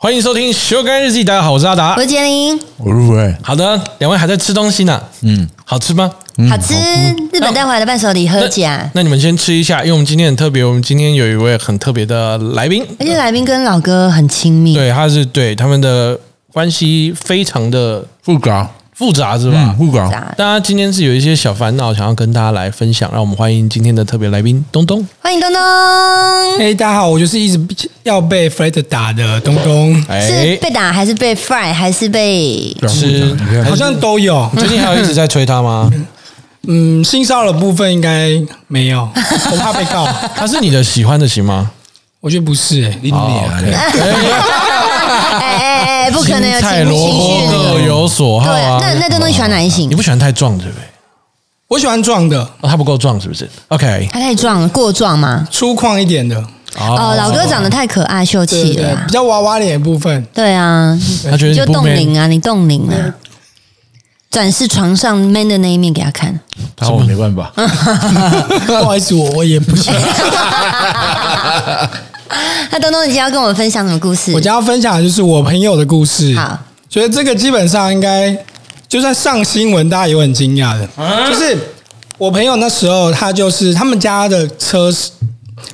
欢迎收听《修干日记》，大家好，我是阿达。我。是杰林，我入味，好的，两位还在吃东西呢，嗯，好吃吗？好吃，日本带回来的伴手礼喝起来，那你们先吃一下，因为我们今天很特别，我们今天有一位很特别的来宾，而且来宾跟老哥很亲密，对，他是对他们的关系非常的复杂，复杂，是吧嗯，？复杂，大家今天是有一些小烦恼想要跟大家来分享，让我们欢迎今天的特别来宾东东。欢迎东东，嘿、大家好，我就是一直要被 Fred 打的东东，是哎，被打还是被 fry 还是被？是好像都有。最近还有一直在催他吗？嗯，性骚扰的部分应该没有，我怕被告。他是你的喜欢的行吗？我觉得不是、欸，你俩嘞，哎哎哎，不可能有菜情萝卜绪各有所好对啊啊，。那那东东喜欢哪一型你？不喜欢太壮，对不对？我喜欢壮的，哦，他不够壮，是不是？OK，他太壮了，过壮吗？粗犷一点的，哦，老哥长得太可爱秀气了啊比。较娃娃脸的部分。对啊，他觉得就冻龄啊，你冻龄啊，展示床上 man 的那一面给他看。他我没办法，不好意思，我我也不行。那东东，你今天要跟我们分享什么故事？我今天要分享的就是我朋友的故事。好，觉得这个基本上应该就算上新闻，大家也会很惊讶的。就是我朋友那时候，他就是他们家的车是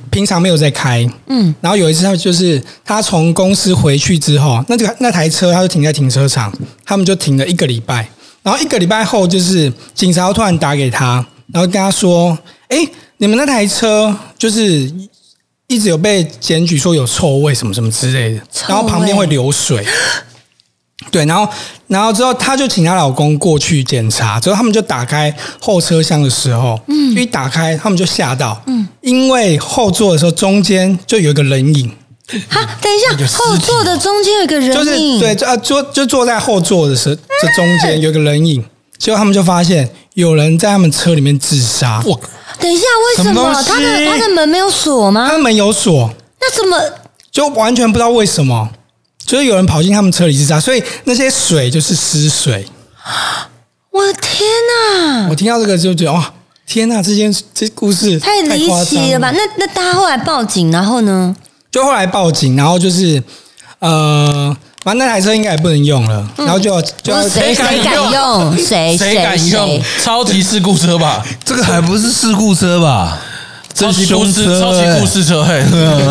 平常没有在开，嗯，然后有一次他就是他从公司回去之后，那这个那台车他就停在停车场，他们就停了一个礼拜，然后一个礼拜后就是警察突然打给他，然后跟他说：“哎，你们那台车就是。”一直有被检举说有臭味什么什么之类的，然后旁边会流水，对，然后然后之后，她就请她老公过去检查，之后他们就打开后车厢的时候，嗯，一打开他们就吓到，嗯，因为后座的时候中间就有一个人影，哈，等一下，后座的中间有一个人就是影，对，就呃坐就坐在后座的时候，这中间有一个人影，结果他们就发现有人在他们车里面自杀，我等一下，为什么他的他的门没有锁吗他？门有锁，那怎么？就完全不知道为什么，就是有人跑进他们车里自杀，所以那些水就是湿水。我的天哪，我听到这个就觉得哇，天呐，这件这故事太离奇了吧？那那他后来报警，然后呢？就后来报警，然后就是呃，反正那台车应该也不能用了，然后就就谁谁敢用？用？谁谁敢用？超级事故车吧？这个还不是事故车吧？超级故事，超级欸故事车，嘿，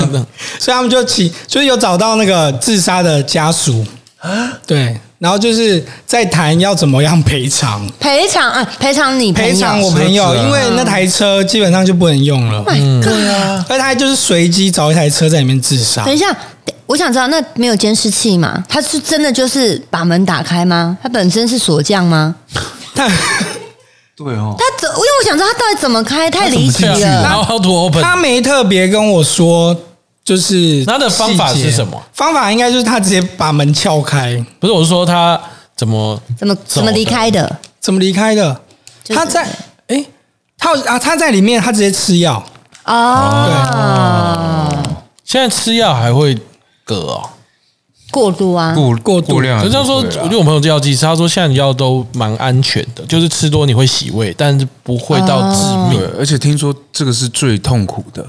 所以他们就起，就是有找到那个自杀的家属。啊对，然后就是在谈要怎么样赔偿，赔偿啊？赔偿你赔偿我朋友，因为那台车基本上就不能用了，嗯。对啊，而他就是随机找一台车在里面自杀。等，一下，我想知道，那没有监视器吗？他是真的就是把门打开吗？他本身是锁匠吗？他 对哦，他怎？因为我想知道他到底怎么开，太离奇了。然后 how to open，他没特别跟我说，就是他的方法是什么？方法应该就是他直接把门撬开，不是我是说他怎么怎么怎么离开的？怎么离开的？就是他在诶，他有啊，他在里面，他直接吃药，哦，现在吃药还会嗝哦？过度啊，过过度。量还是可是他说，我觉得我朋友是药剂师，他说现在的药都蛮安全的，就是吃多你会洗胃，但是不会到致命。对，而且听说这个是最痛苦的，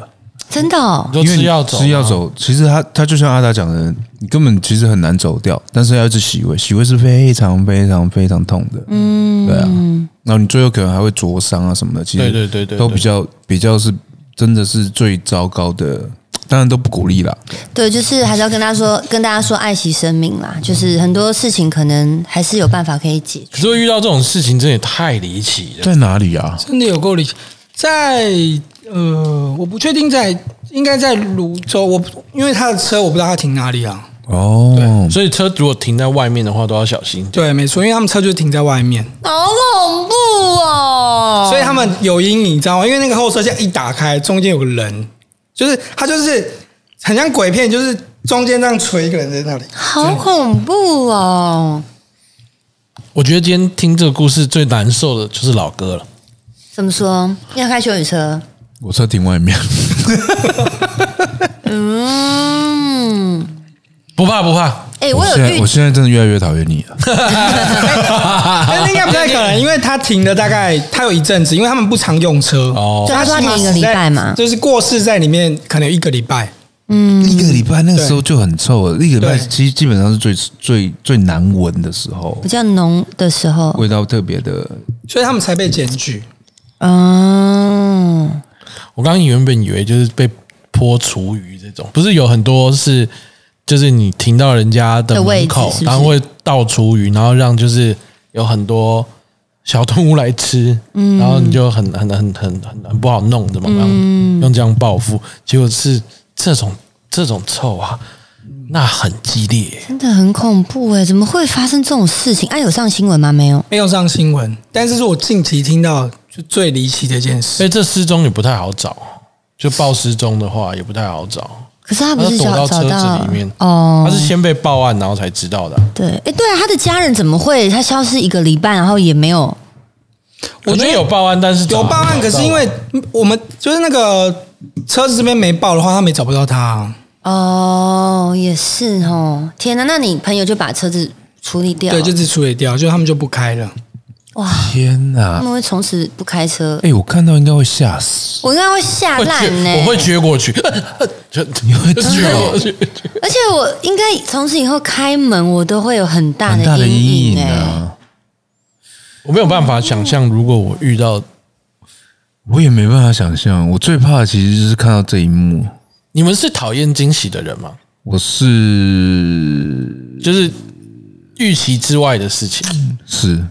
真的哦？你。说因为你吃药走，吃药，走，其实他他就像阿达讲的，你根本其实很难走掉，但是要一直洗胃，洗胃是非常非常非常痛的，嗯，对啊，然后你最后可能还会灼伤啊什么的，其实对对对对对。都比较比较是真的是最糟糕的，当然都不鼓励啦，对，就是还是要跟大家说，跟大家说爱惜生命啦。就是很多事情可能还是有办法可以解决。可是会遇到这种事情，真的也太离奇了。在哪里啊？真的有够离奇。在呃，我不确定在，应该在泸州，我因为他的车我不知道他停哪里啊。哦，所以车如果停在外面的话，都要小心。对，没错，因为他们车就停在外面，好恐怖哦！所以他们有阴影，你知道吗？因为那个后车厢一打开，中间有个人，就是他就是很像鬼片，就是中间这样垂一个人在那里。好恐怖哦！我觉得今天听这个故事最难受的就是老哥了。怎么说？要开修理车？我车停外面，嗯，不怕不怕，哎、我我有我现在真的越来越讨厌你了。但是应该不太可能，因为他停了大概他有一阵子，因为他们不常用车哦就他说他停一个礼拜嘛就是过世在里面可能有一个礼拜，嗯，一个礼拜那个时候就很臭了，一个礼拜对其实基本上是最最最难闻的时候比，较浓的时候，味道特别的。所以他们才被检举。嗯，我刚刚原本以为就是被泼厨余这种，不是有很多是，就是你停到人家的门口，是是然后会倒厨余，然后让就是有很多小动物来吃，嗯然后你就很很很很很很不好弄的嘛，用用这样报复，结果是这种这种臭啊，那很激烈。真的很恐怖哎，怎么会发生这种事情？哎、有上新闻吗？没有。没有上新闻，但是是我近期听到就最离奇的一件所事。以这失踪也不太好找，就报失踪的话也不太好找。可是他不是他躲到车找找到子里面哦他，是先被报案，然后才知道的。对，哎，对啊，他的家人怎么会他消失一个礼拜，然后也没有？我觉得有报案，但是有报案，可是因为我们就是那个车子这边没报的话，他们也找不到他啊。哦，也是哦。天哪，那你朋友就把车子处理掉？对，就是处理掉，就他们就不开了。哇，天哪他！们会从此不开车。哎，我看到应该会吓死。我应该会吓烂呢、我会撅过去，就你会撅过去。而且我应该从此以后开门，我都会有很大很大的阴阴影哎、啊！我没有办法想象，如果我遇到我也没办法想象，我最怕的其实就是看到这一幕。你们是讨厌惊喜的人吗？我是就是预期之外的事情，是，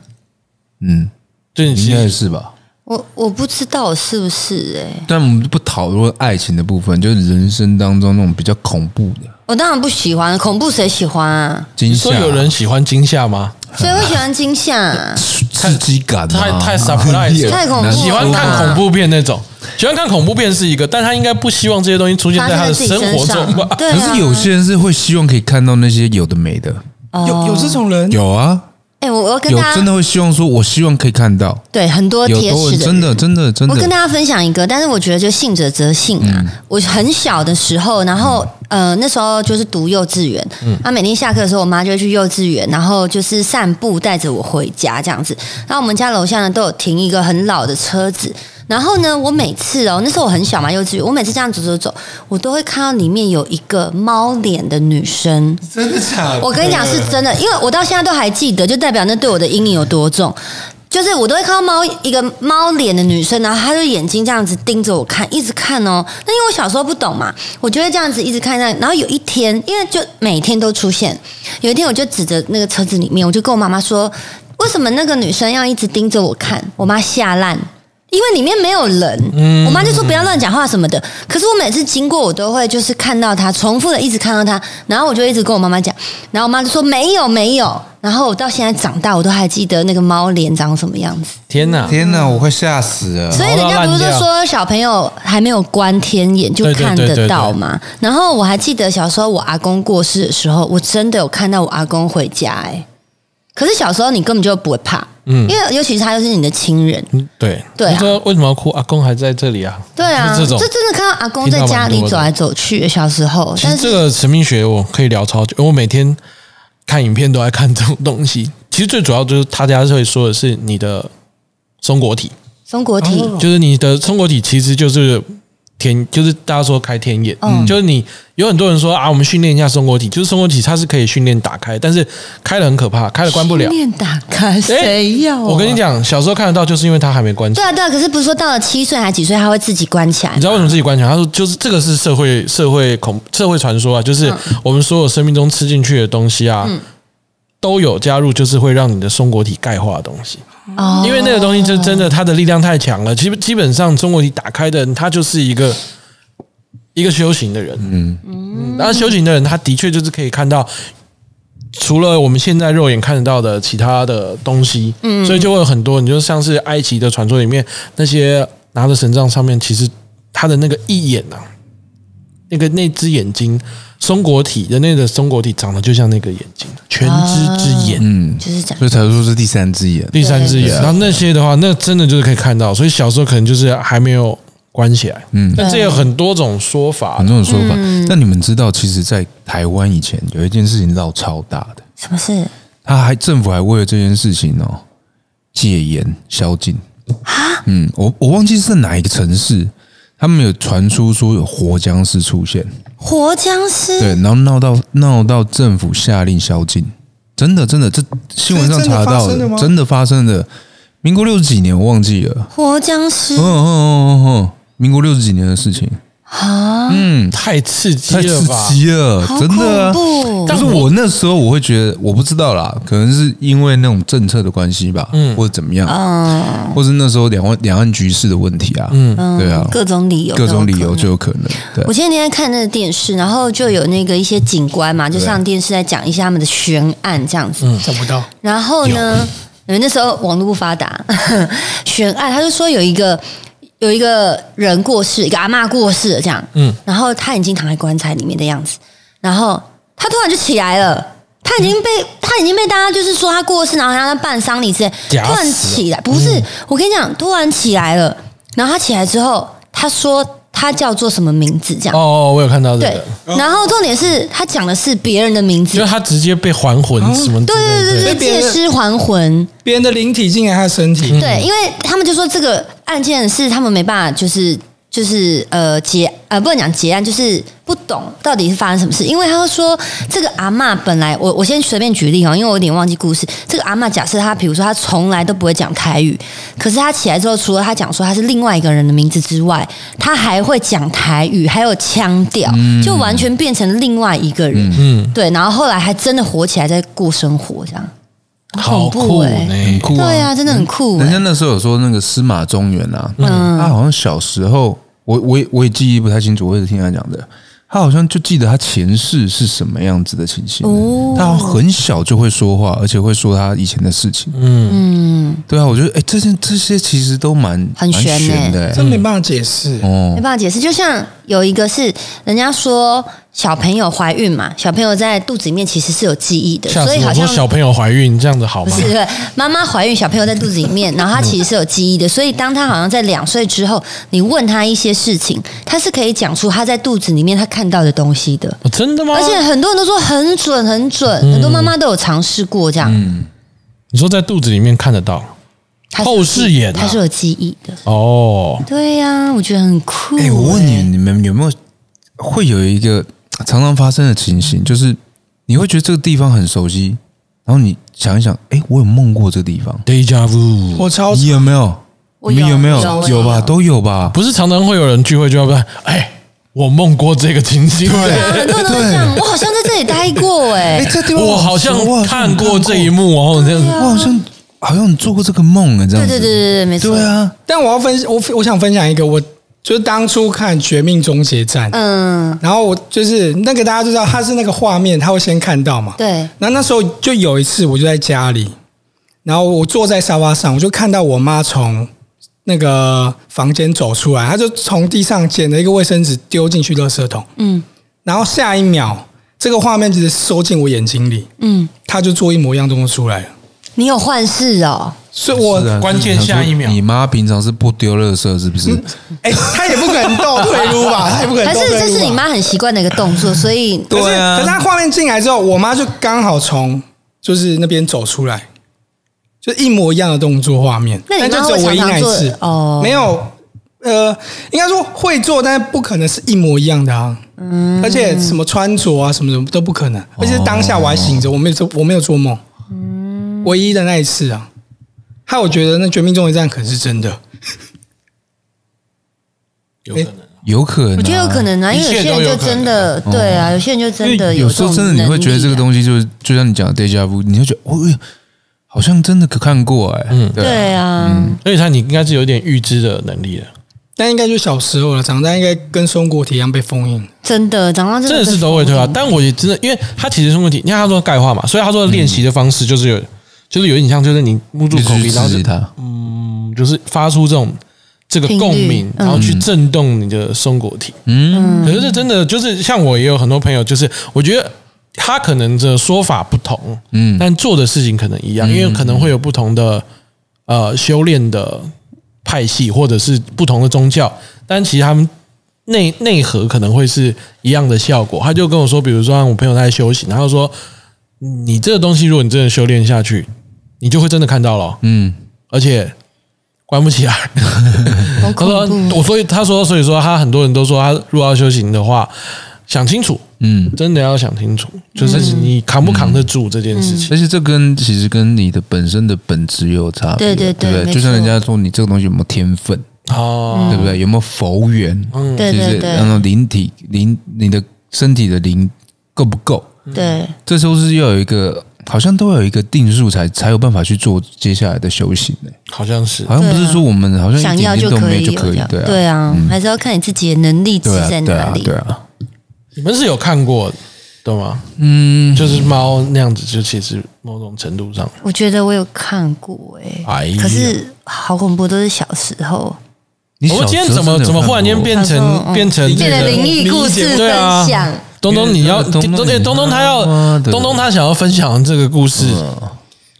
嗯，就你应该是是吧？我我不知道是不是哎、但我们不讨论爱情的部分，就是人生当中那种比较恐怖的。我当然不喜欢恐怖，谁喜欢啊？惊吓有人喜欢惊吓吗？谁会喜欢惊吓、啊？刺激感啊，太太 surprise 了。太恐怖了。喜欢看恐怖片那种，喜欢看恐怖片是一个，但他应该不希望这些东西出现在他的生活中吧？对啊，可是有些人是会希望可以看到那些有的没的，哦。有有这种人，有啊，哎、我我要跟大家真的会希望说，我希望可以看到，对很多有贴士的真的真的真的，我跟大家分享一个，但是我觉得就信者则信啊。嗯我很小的时候，然后呃那时候就是读幼稚园，嗯啊、每天下课的时候，我妈就会去幼稚园，然后就是散步带着我回家这样子。然后我们家楼下呢都有停一个很老的车子。然后呢，我每次哦，那时候我很小嘛，幼稚园，我每次这样走走走，我都会看到里面有一个猫脸的女生。真的假的我跟你讲是真的，因为我到现在都还记得，就代表那对我的阴影有多重。就是我都会看到猫一个猫脸的女生，然后她就眼睛这样子盯着我看，一直看哦。那因为我小时候不懂嘛，我就会这样子一直看。然后有一天，因为就每天都出现，有一天我就指着那个车子里面，我就跟我妈妈说：“为什么那个女生要一直盯着我看？”我妈吓烂。因为里面没有人，我妈就说不要乱讲话什么的。可是我每次经过，我都会就是看到她，重复的一直看到她，然后我就一直跟我妈妈讲，然后我妈就说没有没有。然后我到现在长大，我都还记得那个猫脸长什么样子。天哪！天哪，我会吓死了！所以人家不是说小朋友还没有关天眼就看得到嘛？然后我还记得小时候我阿公过世的时候，我真的有看到我阿公回家哎、可是小时候你根本就不会怕，嗯，因为尤其是他又是你的亲人，嗯对对啊你说为什么要哭？阿公还在这里啊？对啊，是这种就真的看到阿公在家里走来走去。小时候，其实但是这个神秘学我可以聊超久，因为我每天看影片都在看这种东西。其实最主要就是他家会说的是你的松果体，松果体，就是你的松果体其实就是天，就是大家说开天眼，嗯就是你有很多人说啊，我们训练一下松果体，就是松果体它是可以训练打开，但是开了很可怕，开了关不了。面打开，谁要、啊？我跟你，讲，小时候看得到，就是因为它还没关起来。对啊对啊，可是不是说到了七岁还几岁，它会自己关起来？你知道为什么自己关起来？他说就是这个是社会社会恐社会传说啊，就是嗯我们所有生命中吃进去的东西啊，都有加入，就是会让你的松果体钙化的东西。哦。因为那个东西就真的它的力量太强了，基本基本上中国你打开的人，他就是一个一个修行的人，嗯。嗯，然后修行的人，他的确就是可以看到。除了我们现在肉眼看得到的其他的东西，嗯，所以就会有很多，你就像是埃及的传说里面那些拿着神杖上面，其实他的那个一眼啊，那个那只眼睛，松果体人类的松果体长得就像那个眼睛，全知之眼，嗯。所以才说是第三只眼。第三只眼，然后那些的话，那真的就是可以看到，所以小时候可能就是还没有关起来，嗯，但这有很多种说法。很，多种说法，但你们知道，其实，在台湾以前有一件事情闹超大的，什么事？他还政府还为了这件事情哦戒严宵禁。啊嗯，我我忘记是哪一个城市，他们有传出说有活僵尸出现，活僵尸，对，然后闹到闹到政府下令宵禁，真的真的，这新闻上查到的真的发生的。民国六十几年我忘记了，活僵尸？嗯嗯嗯嗯嗯，民国六十几年的事情，啊，嗯，太刺激太刺吧？激了，好真的啊。恐怖。可是我那时候我会觉得，我不知道啦，可能是因为那种政策的关系吧，嗯。或者怎么样，嗯或是那时候两岸两岸局势的问题啊，嗯，对啊，各种理由，各种理由就有可能，对。我，前几天看那个电视，然后就有那个一些警官嘛，就上电视在讲一下他们的悬案这样子。嗯。找不到，然后呢，因为那时候网络不发达，悬案他就说有一个有一个人过世，一个阿妈过世了这样，嗯，然后他已经躺在棺材里面的样子，然后他突然就起来了。他已经被他已经被大家就是说他过世，然后让他办丧礼之类，突然起来，不是我跟你讲，突然起来了，然后他起来之后，他说他叫做什么名字这样，哦，我有看到这对，，然后重点是他讲的是别人的名字。就是，他直接被还魂什么之对？对对对，借尸还魂，别人的灵体进来他的身体，对，因为他们就说这个案件是他们没办法，就是就是呃结呃不能讲结案，就是不懂到底是发生什么事。因为他说这个阿嬷本来我我先随便举例哦，因为我有点忘记故事。这个阿嬷假设她比如说她从来都不会讲台语，可是她起来之后，除了她讲说她是另外一个人的名字之外，她还会讲台语，还有腔调，就完全变成另外一个人。嗯，对，然后后来还真的活起来，在过生活，这样好酷欸呢很！酷啊，对啊，真的很酷、欸。人家那时候有说那个司马中原啊，嗯他好像小时候，我我也我也记忆不太清楚，我也是听他讲的。他好像就记得他前世是什么样子的情形，哦他好像很小就会说话，而且会说他以前的事情。嗯，对啊，我觉得哎，这些这些其实都蛮蛮很悬欸悬的、真没办法解释。哦没，办法解释。就像有一个是人家说小朋友怀孕嘛，小朋友在肚子里面其实是有记忆的！所以好像说小朋友怀孕这样子好吗？不是对妈妈怀孕，小朋友在肚子里面，然后他其实是有记忆的，所以当他好像在两岁之后，你问他一些事情，他是可以讲出他在肚子里面他看到的东西的。哦真的吗？而且很多人都说很准很准，很多妈妈都有尝试过这样。你说在肚子里面看得到他是有后视眼啊他是有记忆的。哦，对呀、我觉得很酷、哎，我问你，哎你们有没有会有一个常常发生的情形，就是你会觉得这个地方很熟悉，然后你想一想，哎，我有梦过这个地方，deja vu，我超你有没有？有你们有没有？有有吧，都有吧。不是常常会有人聚会就要问，哎，我梦过这个情景，对啊，很多人都我好像在这里待过哎、哎，这地方我好像看过这一幕哦，这样。子。我好像好像你做过这个梦啊，这样子。对对对对对，没错。对啊，但我要分我我想分享一个，我就是当初看《绝命终结战》，嗯，然后我就是那个大家都知道，它是那个画面，他会先看到嘛。对，然后那时候就有一次，我就在家里，然后我坐在沙发上，我就看到我妈从那个房间走出来，她就从地上捡了一个卫生纸丢进去垃圾桶，嗯。然后下一秒，这个画面直接收进我眼睛里，嗯，她就做一模一样动作出来了。你有幻视哦，所以我关键下一秒你妈平常是不丢垃圾是不是？哎，她也不可能倒退路吧？她也不可能还是。这是你妈很习惯的一个动作，所以对啊可是她画面进来之后，我妈就刚好从就是那边走出来，就一模一样的动作画面，那你妈但就只有唯一那一次会常常做哦没有，呃，应该说会做，但是不可能是一模一样的啊。嗯，而且什么穿着啊，什么什么都不可能，而且当下我还醒着，我没有做，我没有做梦，嗯，唯一的那一次啊，害我觉得那《绝命终结战》可能是真的。有可能。有可能啊，我觉得有可能啊，因为有些人就真的对啊，有些人就真的这种时候真的你会觉得这个西，东西就是就像你讲的 deja vu，你会觉得哦，哎好像真的可看过哎，嗯，对啊。而且他你应该是有点预知的能力的，但应该就小时候了，长大应该跟松果体一样被封印。真的长大真真的是被都会对啊。但我也真的，因为他其实是问题，你看他说钙化嘛，所以他说的练习的方式就是有，就是有点像，就是你捂住口鼻，然后就刺激它，就是发出这种这个共鸣，然后去震动你的松果体。嗯，可是这真的就是像我也有很多朋友，就是我觉得他可能的说法不同，嗯，但做的事情可能一样，因为可能会有不同的呃修炼的派系或者是不同的宗教，但其实他们内内核可能会是一样的效果。他就跟我说，比如说我朋友他在修行，然后说你这个东西，如果你真的修炼下去，你就会真的看到了，嗯，而且关不起来。好 他说恐：“怖我所以他说，所以说他很多人都说，他如果要修行的话，想清楚，嗯，真的要想清楚，就是你扛不扛得住这件事情。而且这跟其实跟你的本身的本质也有差别，对对对对不对？就像人家说你这个东西有没有天分，哦，对不对？有没有佛缘？嗯对对对那种灵体灵，你的身体的灵够不够？对，这时候是要有一个，好像都要有一个定数才才有办法去做接下来的修行呢、好像是。好像不是说我们好像想要一点点都可以没就可以，对啊，对啊，还是要看你自己的能力值对啊，在对啊，哪里。对啊，你们是有看过的吗？嗯，就是猫那样子，就其实某种程度上，我觉得我有看过哎、哎呀。可是好恐怖，都是小时候。你我们今天怎么怎么忽然间变成嗯。变成这个灵异故事分对啊。享。东东，你要东东他要东东他想要分享的这个故事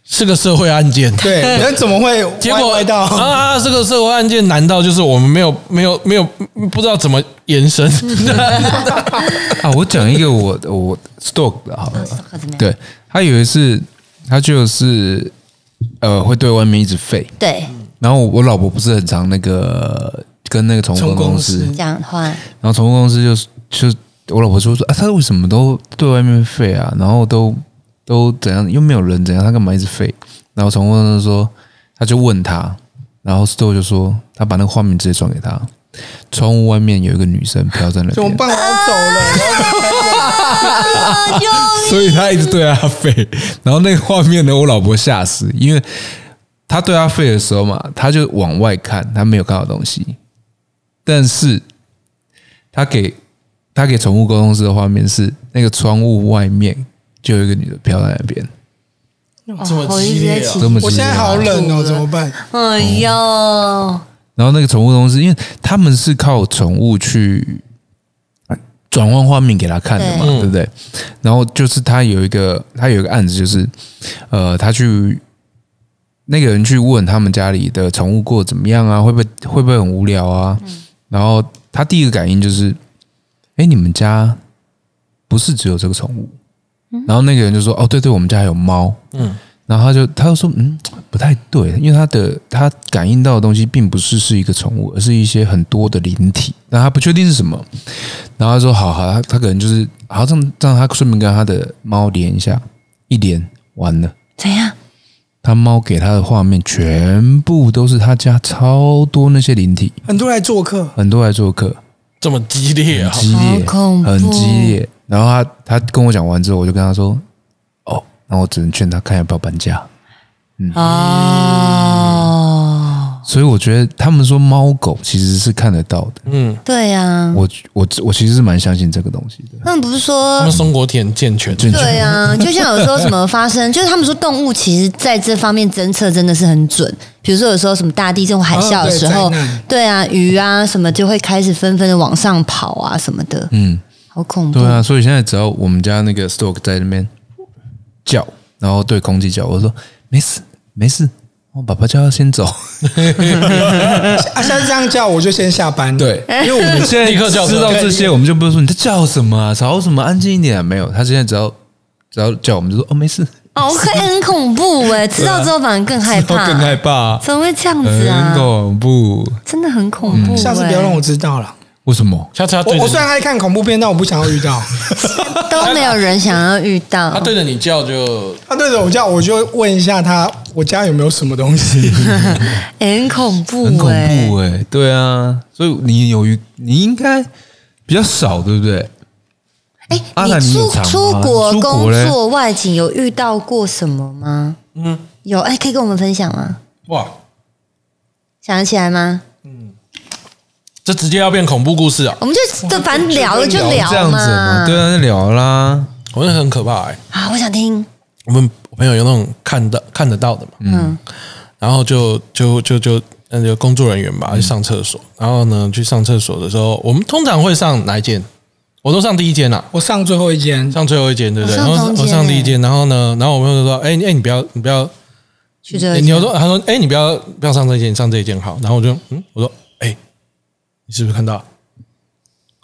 是个社会案件，对，那怎么会结果到？啊，这个社会案件难道就是我们没有没有没有不知道怎么延伸？啊，我讲一个我我 stalk 的好了，可怎么样？对他有一次他就是呃会对外面一直吠，对，然后我老婆不是很常那个跟那个宠物公公司司，讲话然后宠物公司就就我老婆说说啊，他为什么都对外面吠啊？然后都都怎样，又没有人怎样，他干嘛一直吠？然后宠物公司说，他就问他，然后 Sto 就说他把那个画面直接转给他，窗户外面有一个女生飘在那边，怎么办？我要走了，所以他一直对他吠。然后那个画面呢，我老婆吓死，因为他对他吠的时候嘛，他就往外看，他没有看到东西，但是他给他给宠物沟通师的画面是那个窗户外面就有一个女的飘在那边，这么激烈啊。这么激烈我现在好冷哦，怎么办？哎呦，然后那个宠物公司，因为他们是靠宠物去转换画面给他看的嘛，对。对不对？然后就是他有一个，他有一个案子，就是呃，他去那个人去问他们家里的宠物过得怎么样啊，会不会会不会很无聊啊？然后他第一个感应就是，哎，你们家不是只有这个宠物？然后那个人就说，哦，对对，我们家还有猫。嗯，然后他就他就说，嗯，不太对，因为他的他感应到的东西并不是是一个宠物，而是一些很多的灵体，但他不确定是什么。然后他说，好好，他他可能就是好，让让，他顺便跟他的猫连一下，一连完了，怎样？他猫给他的画面全部都是他家超多那些灵体，很多来做客，很多来做客，这么激烈啊！很激烈。然后他他跟我讲完之后，我就跟他说，哦，那我只能劝他看要不要搬家。哦，所以我觉得他们说猫狗其实是看得到的，嗯，对呀，我我我其实是蛮相信这个东西的。他们不是说他说们松果田健全，健全。对啊，就像有时候什么发生，就是他们说动物其实在这方面侦测真的是很准。比如说有时候什么大地震或海啸的时候哦对，对啊，鱼啊什么就会开始纷纷的往上跑啊什么的，嗯，好恐怖。对。啊，所以现在只要我们家那个 Stoke 在那边叫，然后对空气叫，我说没事没事，我爸爸叫他先走。啊，下次这样叫我就先下班。，对，因为我们现在立刻叫知道这些，我们就不会说你在叫什么啊，吵什么，安静一点啊。没有，他现在只要只要叫我们就说哦没事，哦，会很恐怖哎，知道之后反而更害怕，更害怕，怎么会这样子啊很啊？恐怖。真的很恐怖欸。下次不要让我知道了。为什么？下次他对着你，我我虽然爱看恐怖片，但我不想要遇到。都没有人想要遇到他。对着你叫就他对着我叫，我就问一下他，我家有没有什么东西？欸 很恐怖，很恐欸怖哎、对啊，所以你有遇，你应该比较少，对不对？哎、你出出国工作外景有遇到过什么吗？嗯，有，哎、可以跟我们分享吗？哇，想得起来吗？这直接要变恐怖故事啊！我们就就反正聊了就聊这样子嘛，嘛。对啊，就聊啦。我觉得很可怕哎。啊，我想听。我们朋友有那种看得看得到的嘛，嗯，然后就就就就那个工作人员吧去上厕所，然后呢去上厕所的时候，我们通常会上哪一间？我都上第一间啦，我上最后一间，上最后一间，对不对？我上中间然后我上第一间，然后呢，然后我朋友就说：“哎哎，你不要你不要，去这个你有说他说哎你不要不要上这一间，你上这一间好。”然后我就嗯，我说：“哎，你是不是看到？”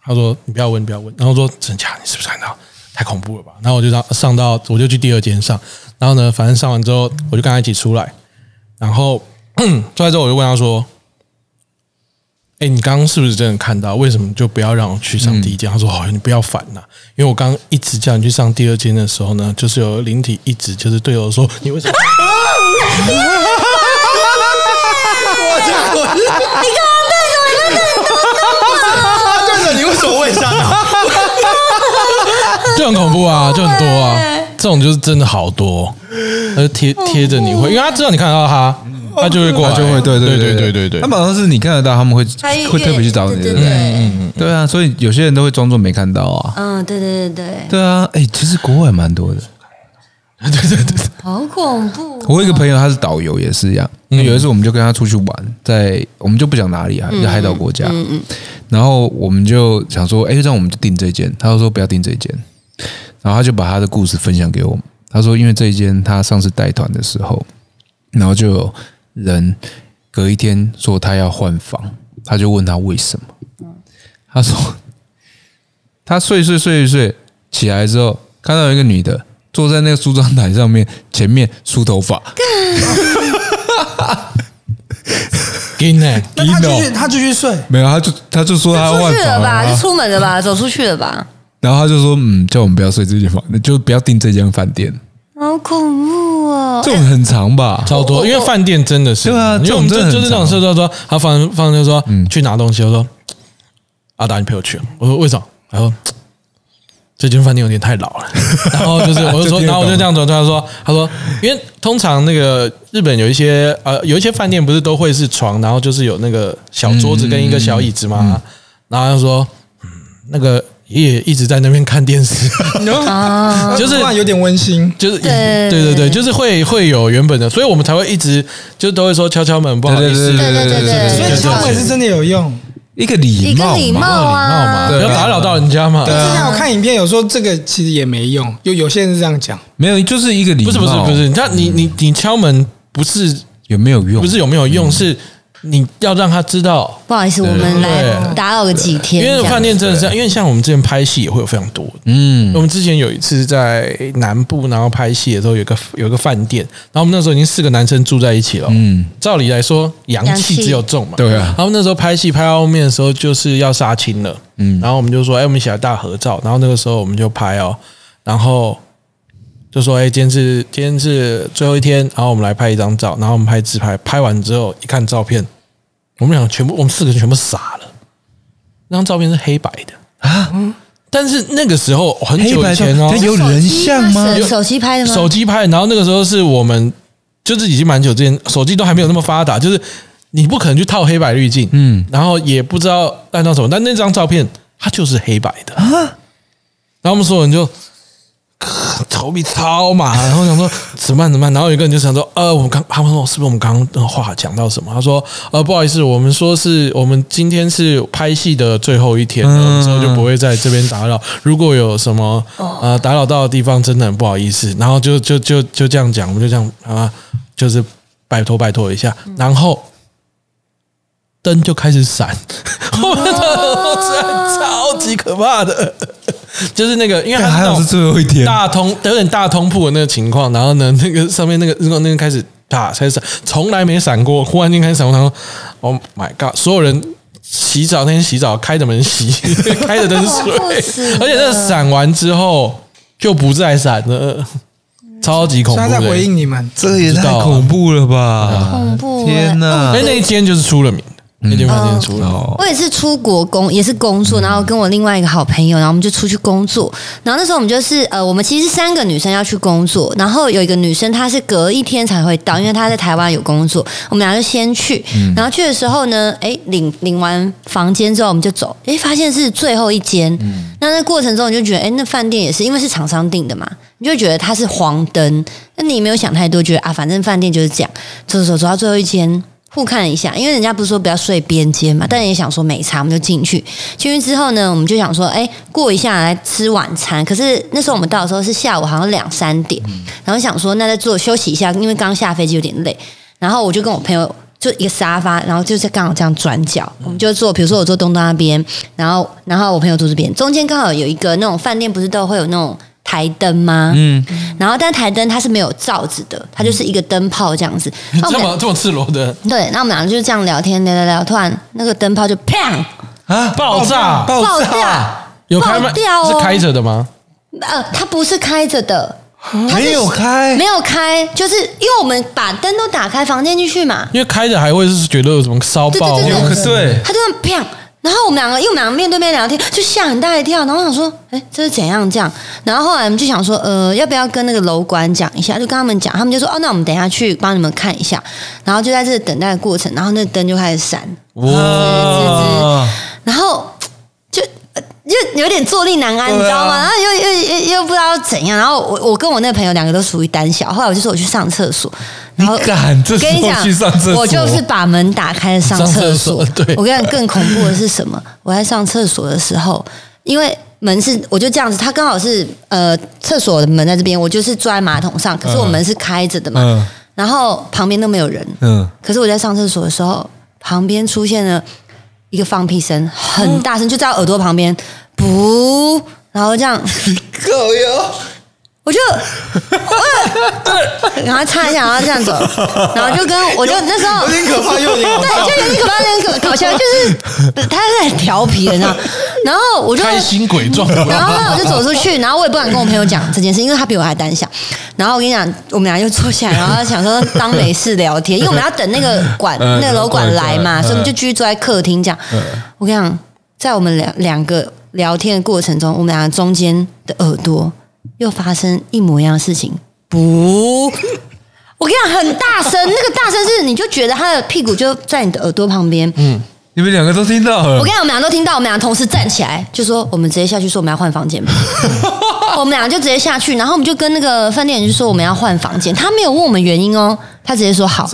他说：“你不要问，你不要问。”然后说：“真假？你是不是看到？太恐怖了吧？”然后我就上上到，我就去第二间上。然后呢，反正上完之后，我就跟他一起出来。然后出来之后，我就问他说：“哎，你刚刚是不是真的看到？为什么就不要让我去上第一间？他说：“哦，你不要烦呐，因为我刚刚一直叫你去上第二间的时候呢，就是有灵体一直就是对我说，你为什么？” 很恐怖啊，就很多啊，这种就是真的好多，他就贴贴着你会，因为他知道你看得到他，他就会过来，他就会对对对对对对他马上是你看得到，他们会会特别去找你，对对对对。啊，所以有些人都会装作没看到啊。嗯，对对对对，对啊，哎，其实国外蛮多的。对对对对，好恐怖哦。我有一个朋友，他是导游，也是一样。因为有一次我们就跟他出去玩，在我们就不讲哪里啊，就海岛国家。然后我们就想说，哎，这样我们就订这间。他就说不要订这间，然后他就把他的故事分享给我们。他说，因为这一间他上次带团的时候，然后就有人隔一天说他要换房，他就问他为什么。他说他睡睡睡睡起来之后，看到一个女的坐在那个梳妆台上面，前面梳头发。给呢，那他继续他继续睡，没有，他就他就说他要出换了吧，啊就，出门了吧，走出去了吧，然后他就说嗯，叫我们不要睡这间房，那就不要订这间饭店，好恐怖哦！这种很长吧？超多，因为饭店真的是，对啊因为我们就就是那种事，说说，他放放就说，去拿东西，我说阿达你陪我去，我说为什么？他说这间饭店有点太老了，然后就是我就说，然后我就这样走，他说他说，因为通常那个日本有一些呃有一些饭店不是都会是床，然后就是有那个小桌子跟一个小椅子嘛，然后他说嗯那个爷爷一直在那边看电视。啊，就是有点温馨。就是对。对对对，就是会会有原本的，所以我们才会一直就都会说敲敲门，不好意思，对对对对对所以敲门是真的有用。一个礼一个貌嘛，礼貌礼貌嘛，啊，不要打扰到人家嘛。之前我看影片有说这个其实也没用，有有些人是这样讲。没有，就是一个礼貌，不是不是不是，他你你你敲门不是有没有用？不是有没有用，是你要让他知道，不好意思，我们来打扰个几天，因为饭店真的是因为像我们之前拍戏也会有非常多。嗯我们之前有一次在南部，然后拍戏的时候，有个有一个饭店，然后我们那时候已经四个男生住在一起了。嗯，照理来说，阳气阳气只有重嘛。对啊然后那时候拍戏拍到后面的时候，就是要杀青了。嗯，然后我们就说，哎，我们一起来大合照。然后那个时候我们就拍哦，然后就说，哎，今天是今天是最后一天，然后我们来拍一张照。然后我们拍自拍，拍完之后一看照片，我们俩全部，我们四个人全部傻了。那张照片是黑白的啊，但是那个时候很久以前哦，它有人像吗？手手机拍的吗？手机拍，然后那个时候是我们就是已经蛮久之前，手机都还没有那么发达，就是你不可能去套黑白滤镜，嗯，然后也不知道按照什么，但那张照片它就是黑白的啊，然后我们所有人就。头皮超麻，然后想说怎么办怎么办？然后有一个人就想说，呃，我们刚他们说是不是我们刚刚的话讲到什么？他说，呃，不好意思，我们说是我们今天是拍戏的最后一天了，我们之后就不会在这边打扰。如果有什么呃打扰到的地方，真的很不好意思。然后就就就就这样讲，我们就这样啊，就是拜托拜托一下，然后灯就开始闪，后面的是超级可怕的，就是那个因为还好是最后一天，大通有点大通铺的那个情况，然后呢，那个上面那个日光那个开始啪开始闪，从来没闪过，忽然间开始闪过，他说：“Oh my god！” 所有人洗澡那天洗澡开着门洗，开着灯睡，而且那闪完之后就不再闪了，超级恐怖的。他在回应你们，这也太恐怖了吧！恐怖欸天哪！哎，那一间就是出了名的，那间饭店出了名。哦，我也是出国工，也是工作，然后跟我另外一个好朋友，然后我们就出去工作。然后那时候我们就是呃，我们其实三个女生要去工作，然后有一个女生她是隔一天才会到，因为她在台湾有工作，我们俩就先去。然后去的时候呢，哎，领领完房间之后我们就走，哎，发现是最后一间。那那过程中你就觉得，哎，那饭店也是因为是厂商订的嘛，你就会觉得它是黄灯，那你没有想太多，觉得啊，反正饭店就是这样，走走走走到最后一间。互看一下，因为人家不是说不要睡边间嘛，但也想说没差，我们就进去。进去之后呢，我们就想说，哎，过一下来吃晚餐。可是那时候我们到的时候是下午，好像两三点，然后想说那再坐休息一下，因为刚下飞机有点累。然后我就跟我朋友就一个沙发，然后就是刚好这样转角，我们就坐，比如说我坐东东那边，然后然后我朋友坐这边，中间刚好有一个那种饭店，不是都会有那种。台灯吗？嗯，然后但台灯它是没有罩子的，它就是一个灯泡这样子。那我们俩这么这么赤裸的。对，那我们俩就是这样聊天聊聊聊，突然那个灯泡就砰啊，爆炸。爆爆掉，有开吗？爆掉哦。是开着的吗？呃，它不是开着的，没有开？没有开，就是因为我们把灯都打开，房间进去嘛，因为开着还会是觉得有什么烧爆，对对对对或者是对，他就这样砰，然后我们两个，因为我们两个面对面聊天，就吓很大一跳。然后我想说，哎，这是怎样这样？然后后来我们就想说，呃，要不要跟那个楼管讲一下？就跟他们讲，他们就说，哦，那我们等一下去帮你们看一下。然后就在这等待的过程，然后那灯就开始闪，哇，然后就呃就有点坐立难安，啊你知道吗？然后又又又又不知道怎样。然后我我跟我那个朋友两个都属于胆小，后来我就说我去上厕所。然敢跟你讲去上厕所我就是把门打开上厕上厕所。所对我跟你讲，更恐怖的是什么？我在上厕所的时候，因为门是我就这样子，它刚好是呃厕所的门在这边，我就是坐在马桶上，可是我门是开着的嘛，嗯然后旁边都没有人，嗯，可是我在上厕所的时候，旁边出现了一个放屁声，很大声，就在耳朵旁边，不，然后这样，狗油，我就，呃 然后擦一下，然后这样走，然后就跟我就那时候有点可怕，又有点对，就有点可怕，有点可搞笑，就是他是很调皮的，你知道，然后我就开心鬼状。然后后来我就走出去，然后我也不敢跟我朋友讲这件事，因为他比我还胆小。然后我跟你讲，我们俩就坐下来，然后想说当没事聊天，因为我们要等那个管嗯那个楼管来嘛，嗯所以我们就继续坐在客厅这样。我跟你讲，在我们两两个聊天的过程中，我们俩中间的耳朵又发生一模一样的事情，不。我跟你讲，很大声，那个大声是你就觉得他的屁股就在你的耳朵旁边，嗯你们两个都听到了我跟，你讲，我们俩都听到，我们俩同时站起来，就说我们直接下去说我们要换房间吧。我们俩就直接下去，然后我们就跟那个饭店人就说我们要换房间，他没有问我们原因哦，他直接说好，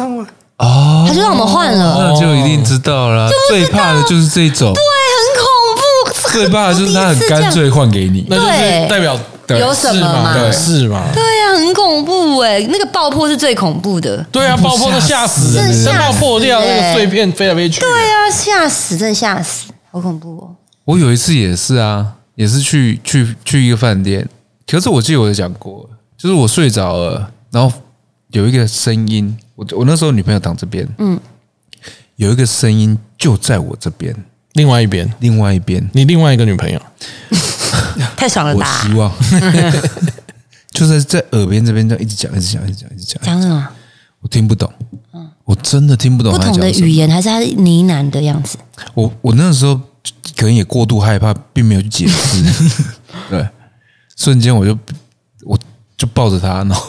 哦他就让我们换了。那就一定知道了。最怕的就是这种，对，很恐怖。最怕的就是他很干脆换给你。那就是对代表对有什么嘛是嘛？是嘛？对呀、很恐怖哎，那个爆破是最恐怖的。对啊，爆破都吓死人，是吓死灯泡破掉，那个欸碎片飞来飞去。对啊，吓死，真吓死，好恐怖哦。我有一次也是啊，也是去去去一个饭店，可是我记得我有讲过，就是我睡着了，然后有一个声音，我我那时候女朋友躺这边，嗯，有一个声音就在我这边，另外一边，另外一边，你另外一个女朋友，太爽了我吧希？望。就是在耳边这边这样一直讲，一直讲，一直讲，一直讲，讲什么？我听不懂，我真的听不懂不同的他讲什么。语。言还是他呢喃的样子？我我那时候可能也过度害怕，并没有去解释，对，瞬间我就我就抱着他，然后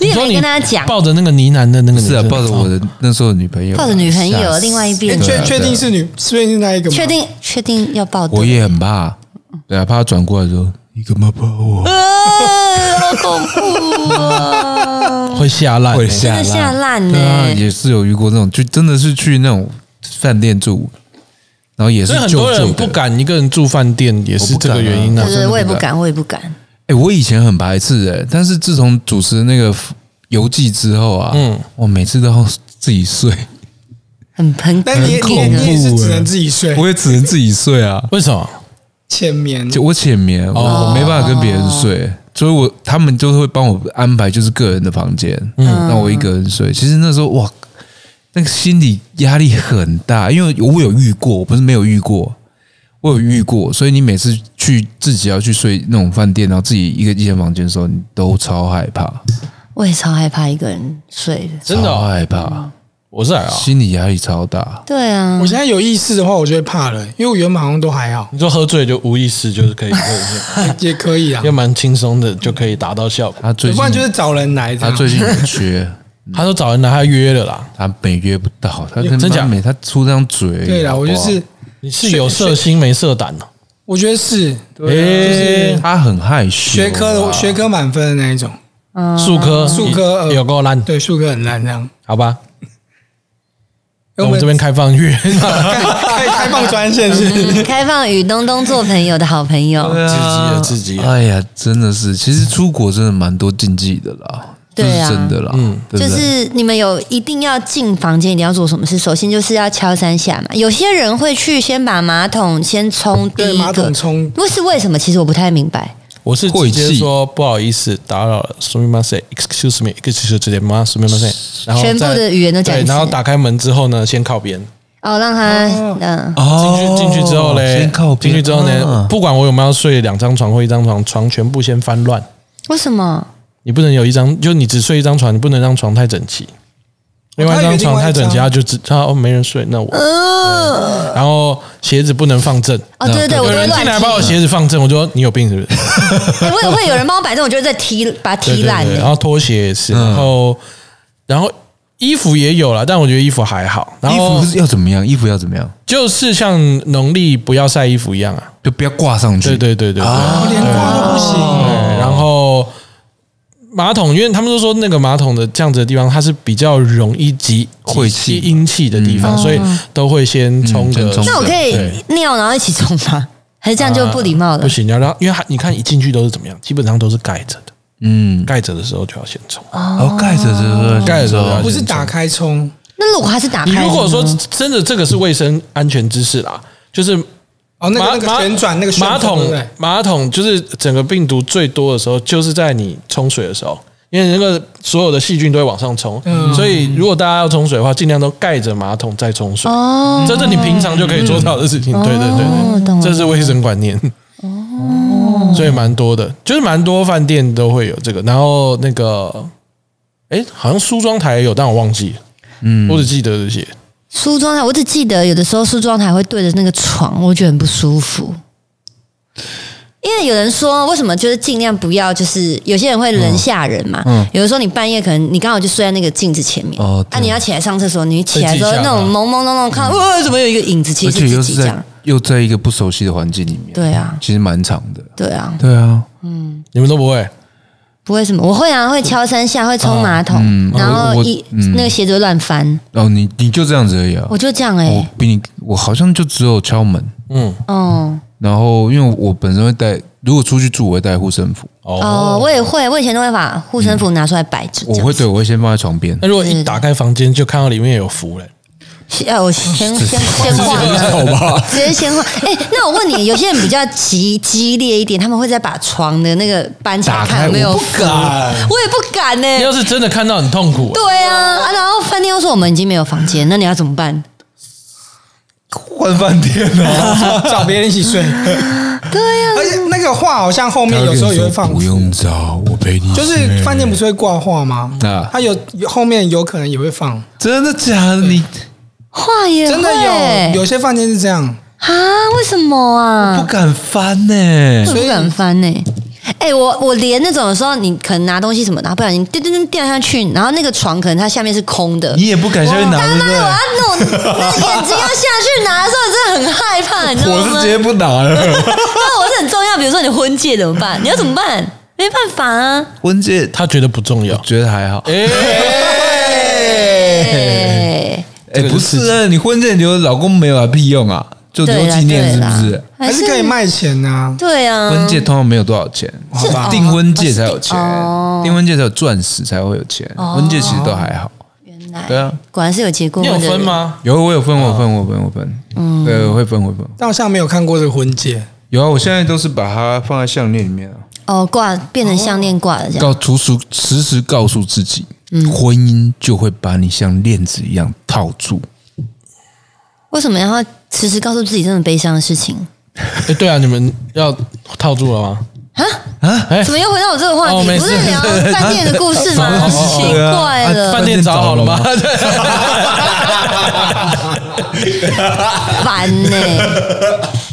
你也没说你跟他讲，抱着那个呢喃的那个是啊，抱着我的那时候的女朋友，抱着女朋友另外一边哎确确定是女，确定是那一个吗？确定确定要抱的？我也很怕，对啊，怕他转过来说你干嘛抱我？呃，好恐怖啊！会吓烂欸，会真的吓烂呢、也是有遇过那种，就真的是去那种饭店住，然后也是很多人不。敢一个人住饭店，也是这个原因呢。对对，我也不敢，我也不敢。哎，我以前很排斥哎，但是自从主持那个游记之后啊，嗯嗯，我每次都要自己睡，很很但你也你也很恐怖你也是只欸能自己睡，我也只能自己睡啊。为什么？浅眠就我浅眠，我我没办法跟别人睡，所以我他们就会帮我安排就是个人的房间，嗯，那我一个人睡。其实那时候哇，那个心理压力很大，因为我有遇过，我不是没有遇过，我有遇过，所以你每次去自己要去睡那种饭店，然后自己一个一间房间的时候，你都超害怕，我也超害怕一个人睡的。真的哦，害怕，我是还好。心理压力超大。对啊我，现在有意识的话，我就会怕了，因为我原本好像都还好，你说喝醉就无意识，就是可以喝一下，也可以啊又。蛮轻松的，就可以达到效果。他最近不然就是找人来这样。他最近有缺，他说找人来，他约了啦。他没约不到，他跟真假每他出张嘴，对了，好不好我就是，你是有色心没色胆哦。我觉得是，诶，他很害羞啊，学科的学科满分的那一种，数科数科呃有够烂，对，数科很烂这样。好吧？我我们这边开放约，开放专线是，嗯开放与东东做朋友的好朋友。对啊刺激了刺激哎呀，真的是，其实出国真的蛮多禁忌的啦，这对啊是真的啦，嗯，对就不对？是你们有一定要进房间，一定要做什么事？首先就是要敲三下嘛。有些人会去先把马桶先冲第对，一马桶个，冲，为是为什么？其实我不太明白。 我是直晦气接说不好意思打扰了，すみません，excuse me，excuse me，すみません，然后再全部的语言都讲一对，次然后打开门之后呢，先靠边。哦，让他嗯，哦进去进去之后嘞先靠，边进去之后呢啊，不管我有没有睡两张床或一张床，床全部先翻乱。为什么？ 你不能有一张，就你只睡一张床，你不能让床太整齐。另外一张床太整齐，他就只他哦没人睡，那我。嗯，然后鞋子不能放正。哦，对对对，我有人。进来把我鞋子放正，我就说你有病是不是？哎我也会有人帮我摆正，我就会再踢，把它对对对，踢烂欸。然后拖鞋也是，然后然后衣服也有了，但我觉得衣服还好。然衣服要怎么样？衣服要怎么样？就是像农历不要晒衣服一样啊。就不要挂上去。对对对对对。我连挂都不行。然后马桶，因为他们都说那个马桶的这样子的地方，它是比较容易积晦气。积阴气的地方，所以都会先冲个嗯先冲那我可以尿然后一起冲吗？还是这样就不礼貌了？不？行，要让，因为它你看一进去都是怎么样，基本上都是盖着的，嗯，盖着的时候就要先冲。哦，盖着是盖着的时候不是打开冲，那如果它是打你开的呢，如果说真的这个是卫生安全知识啦，就是哦，那个那个旋转那个旋马桶马桶就是整个病毒最多的时候，就是在你冲水的时候，因为那个所有的细菌都会往上冲，嗯所以如果大家要冲水的话，尽量都盖着马桶再冲水。哦，这是你平常就可以做到的事情，对对对，这是卫生观念。哦，所以蛮多的，就是蛮多饭店都会有这个。然后那个，哎，好像梳妆台也有，但我忘记了。嗯，我只记得这些。梳妆台，我只记得有的时候梳妆台会对着那个床，我觉得很不舒服。因为有人说，为什么就是尽量不要，就是有些人会人吓人嘛。嗯有的时候你半夜可能你刚好就睡在那个镜子前面，哦那啊，你要起来上厕所，你起来的时候那种朦朦胧胧看，哇，怎么有一个影子？其而实且又是在是自己这样。又在一个不熟悉的环境里面，对啊，其实蛮长的。对啊，对啊，嗯你们都不会？不会什么，我会啊，会敲三下，会冲马桶，嗯然后一、嗯。那个鞋子会乱翻，哦，你你就这样子而已啊？我就这样哎、我比你，我好像就只有敲门，嗯，哦。然后因为我本身会带，如果出去住我会带护身符，哦，我也会，我以前都会把护身符拿出来摆着，我会对我会先放在床边。那，如果一打开房间就看到里面有符嘞，要我先先先画好吧？直接先画。哎、那我问你，有些人比较激激烈一点，他们会再把床的那个搬起来打开看有没有不敢我也不敢呢、你要是真的看到很痛苦，对啊，啊，然后饭店又说我们已经没有房间，那你要怎么办？换饭店啊！找别人一起睡。对呀、而且那个画好像后面有时候也会放不用找，我陪你。就是饭店不是会挂画吗？啊它有有后面有可能也会放，真的假的？你画也真的会有有些饭店是这样。啊？为什么啊？不敢翻呢、我不敢翻呢、哎、我我连那种有时候你可能拿东西什么，然后不小心噔噔噔掉下去，然后那个床可能它下面是空的。你也不敢下去拿，对不他妈的，我要弄？那种那眼睛要下去拿的时候，真的很害怕，你知道吗？我是直接不拿了。那我是很重要，比如说你婚戒怎么办？你要怎么办？没办法啊。婚戒他觉得不重要。觉得还好。哎，哎，哎，不是啊，你婚戒留老公没有啊，屁用啊，就留纪念是不是？还是可以。卖钱呐、对啊，婚戒通常没有多少钱，好吧订婚戒才有钱哦，订婚戒才有钻石才会有钱，婚戒其实都还好。原来对啊，果然是有结过你有婚的有分？吗？有我有分，我有分，我有分，我有分。嗯，对，我会分，我会分。但我好像没有看过这个婚戒，有啊，我现在都是把它放在项链里面啊，哦，挂变成项链挂了这样。告时时时时告诉自己，婚姻就会把你像链子一样套住。为什么要时时告诉自己这么悲伤的事情？哎，对啊，你们要套住了吗？啊？哎怎么又回到我这个话题？哦不是聊饭店的故事吗？奇怪了，饭店找好了吗？烦呢、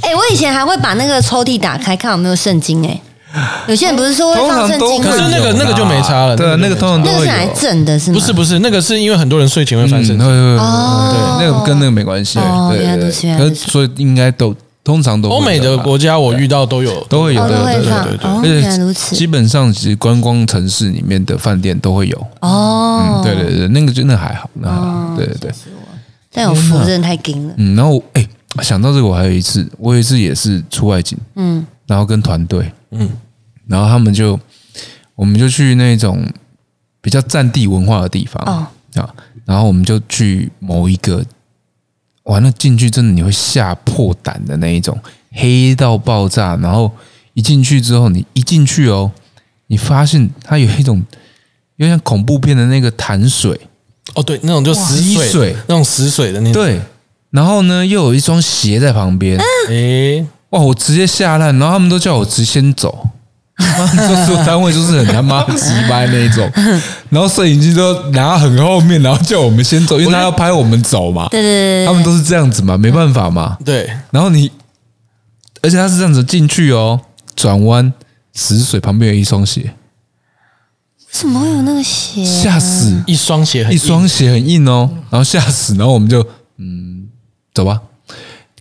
哎、我以前还会把那个抽屉打开，看有没有圣经、哎，有些人不是说会放圣经通常都可是？那个那个就没差了对啊，那个通常都会有。那个是来整的，是吗？不是不是，那个是因为很多人睡前会翻身嗯，会。会会。哦。对，那个跟那个没关系。哦对对。对，所以应该都通常都欧美的国家我遇到都有都会有哦，的，对对对对哦，对，原来如此。基本上其实观光城市里面的饭店都会有。哦。嗯，，对对对，那个真的还好，那还好，对对对。但有福真的太硬了，嗯，然后哎，想到这个，我还有一次，我有一次也是出外景，嗯，然后跟团队，嗯，然后他们就，我们就去那种比较战地文化的地方哦啊，然后我们就去某一个，完了进去真的你会吓破胆的那一种，黑到爆炸，然后一进去之后，你一进去哦，你发现它有一种有点像恐怖片的那个潭水，哦，对，那种就死水，水那种死水的那种。对，然后呢又有一双鞋在旁边，诶，哇！我直接吓烂，然后他们都叫我直先走。妈，这所有单位就是很他妈急掰那一种，然后摄影机都拿到很后面，然后叫我们先走，因为他要拍我们走嘛。对对对对他们都是这样子嘛，没办法嘛。对，然后你，而且他是这样子进去哦，转弯死水旁边有一双鞋，为什么会有那个鞋、啊？吓死！一双鞋很一硬双鞋很硬哦，然后吓死，然后我们就嗯走吧。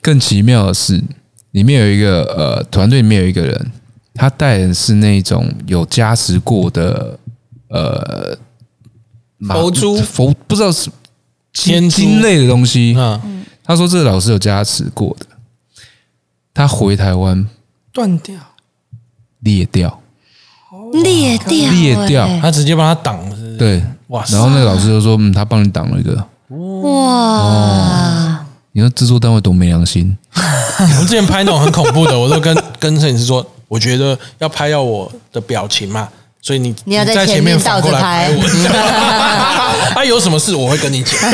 更奇妙的是，里面有一个呃团队里面有一个人，他带的是那种有加持过的呃佛珠？佛不知道是金金类的东西。嗯，他说这个老师有加持过的，他回台湾断掉，裂掉，裂掉、裂掉。欸。他直接帮他挡，是不是？对，哇然后那个老师就说，嗯，他帮你挡了一个。哇！你说制作单位多没良心？我们之前拍那种很恐怖的，我都跟跟摄影师说，我觉得要拍到我的表情嘛，所以你你要在在前面面反过来倒着拍我。他 有什么事我会跟你讲。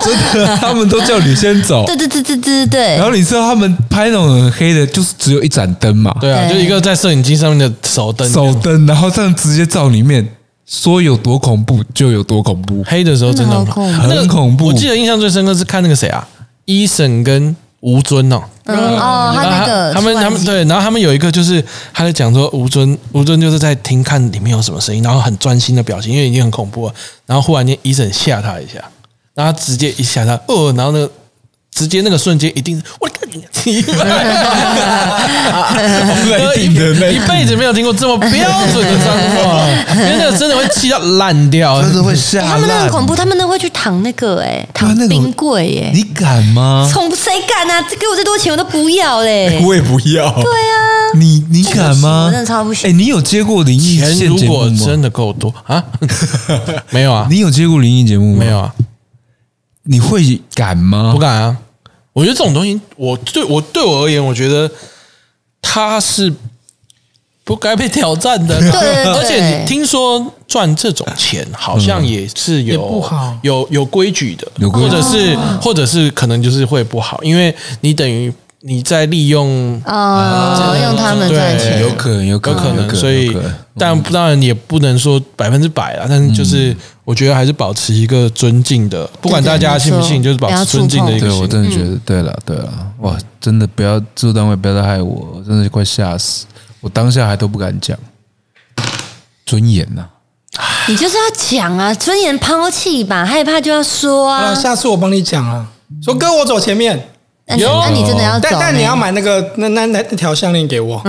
真的，他们都叫你先走。对对对对对对然后你知道他们拍那种很黑的，就是只有一盏灯嘛，对啊，就一个在摄影机上面的手灯，手灯，然后这样直接照里面，说有多恐怖就有多恐怖。黑的时候真的很恐怖我记得印象最深刻是看那个谁啊，伊森跟吴尊哦。嗯哦，他然后那个他们他们对，然后他们有一个就是他在讲说吴尊吴尊就是在听看里面有什么声音，然后很专心的表情，因为已经很恐怖了。然后忽然间医生吓他一下，然后他直接一吓他，哦，然后那个直接那个瞬间一定是我跟你 一辈子没有听过这么标准的脏话，因为那个真的会气到烂掉，真的会吓他们那很恐怖，他们那会去躺那个哎，躺冰柜哎，你敢吗？从谁敢啊？给我再多钱我都不要嘞！我也不要。对啊，你你敢吗？我真的超不行哎，你有接过灵异节目吗？真的够多啊，没有啊，你有接过灵异节目吗？没有，啊，你会敢吗？不敢啊。我觉得这种东西，我对我对我而言，我觉得他是不该被挑战的。对对对。而且你听说赚这种钱，好像也是有也不好。有有规矩的，有规矩。或者是或者是可能就是会不好，因为你等于你在利用哦，用他们赚对钱，有可能，有可能，所以但当然也不能说百分之百啦，但是就是我觉得还是保持一个尊敬的，不管大家信不信，就是保持尊敬的一个对我。真的觉得，对了对了，哇，真的不要制作单位不要再害我，我真的是快吓死，我当下还都不敢讲，尊严呐、你就是要讲啊，尊严抛弃吧，害怕就要说啊。下次我帮你讲啊。说哥，我走前面，那你有那你真的要走呢？但但你要买那个那那那那条项链给我，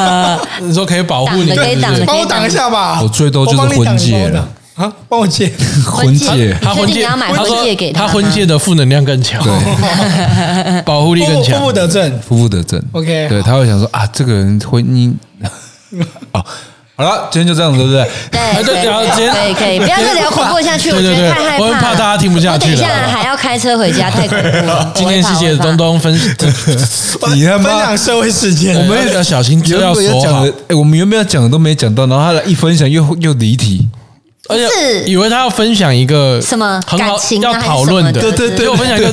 你说可以保护你，挡的可以挡帮我挡一下吧。我最多就是我帮你挡婚戒了你帮我挡啊，帮我戒。婚戒他婚戒，确定你要买他说婚戒给他他婚戒的负能量更强，保护力更强负负。得正。负负得正。OK 对，他会想说啊，这个人婚姻哦，好了，今天就这样子，对不对？对对然后今天可以可以，不要再聊恐怖下去，我对对对觉得太害怕了。我很怕大家听不下去了一下还要开车回家，太恐怖了。今天谢谢东东分，你他妈分妈享社会事件，我们要小心，原要说讲的，，哎，我们原本要讲的都没讲到，然后他来一分享又又离题，而且是以为他要分享一个什么很好感情啊要讨论的，对对对，结果分享一个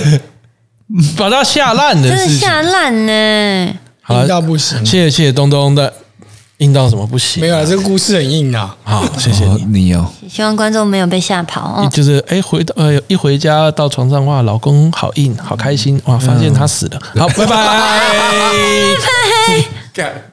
把他吓烂的真的事情。吓烂呢。好了，硬到不行。谢谢谢谢东东的硬到什么不行？没有啊，这个故事很硬啊。好，谢谢哦你。你哦，希望观众没有被吓跑哦。就是哎，回到呃一回家到床上哇，老公好硬，好开心哇，发现他死了。好，拜拜。干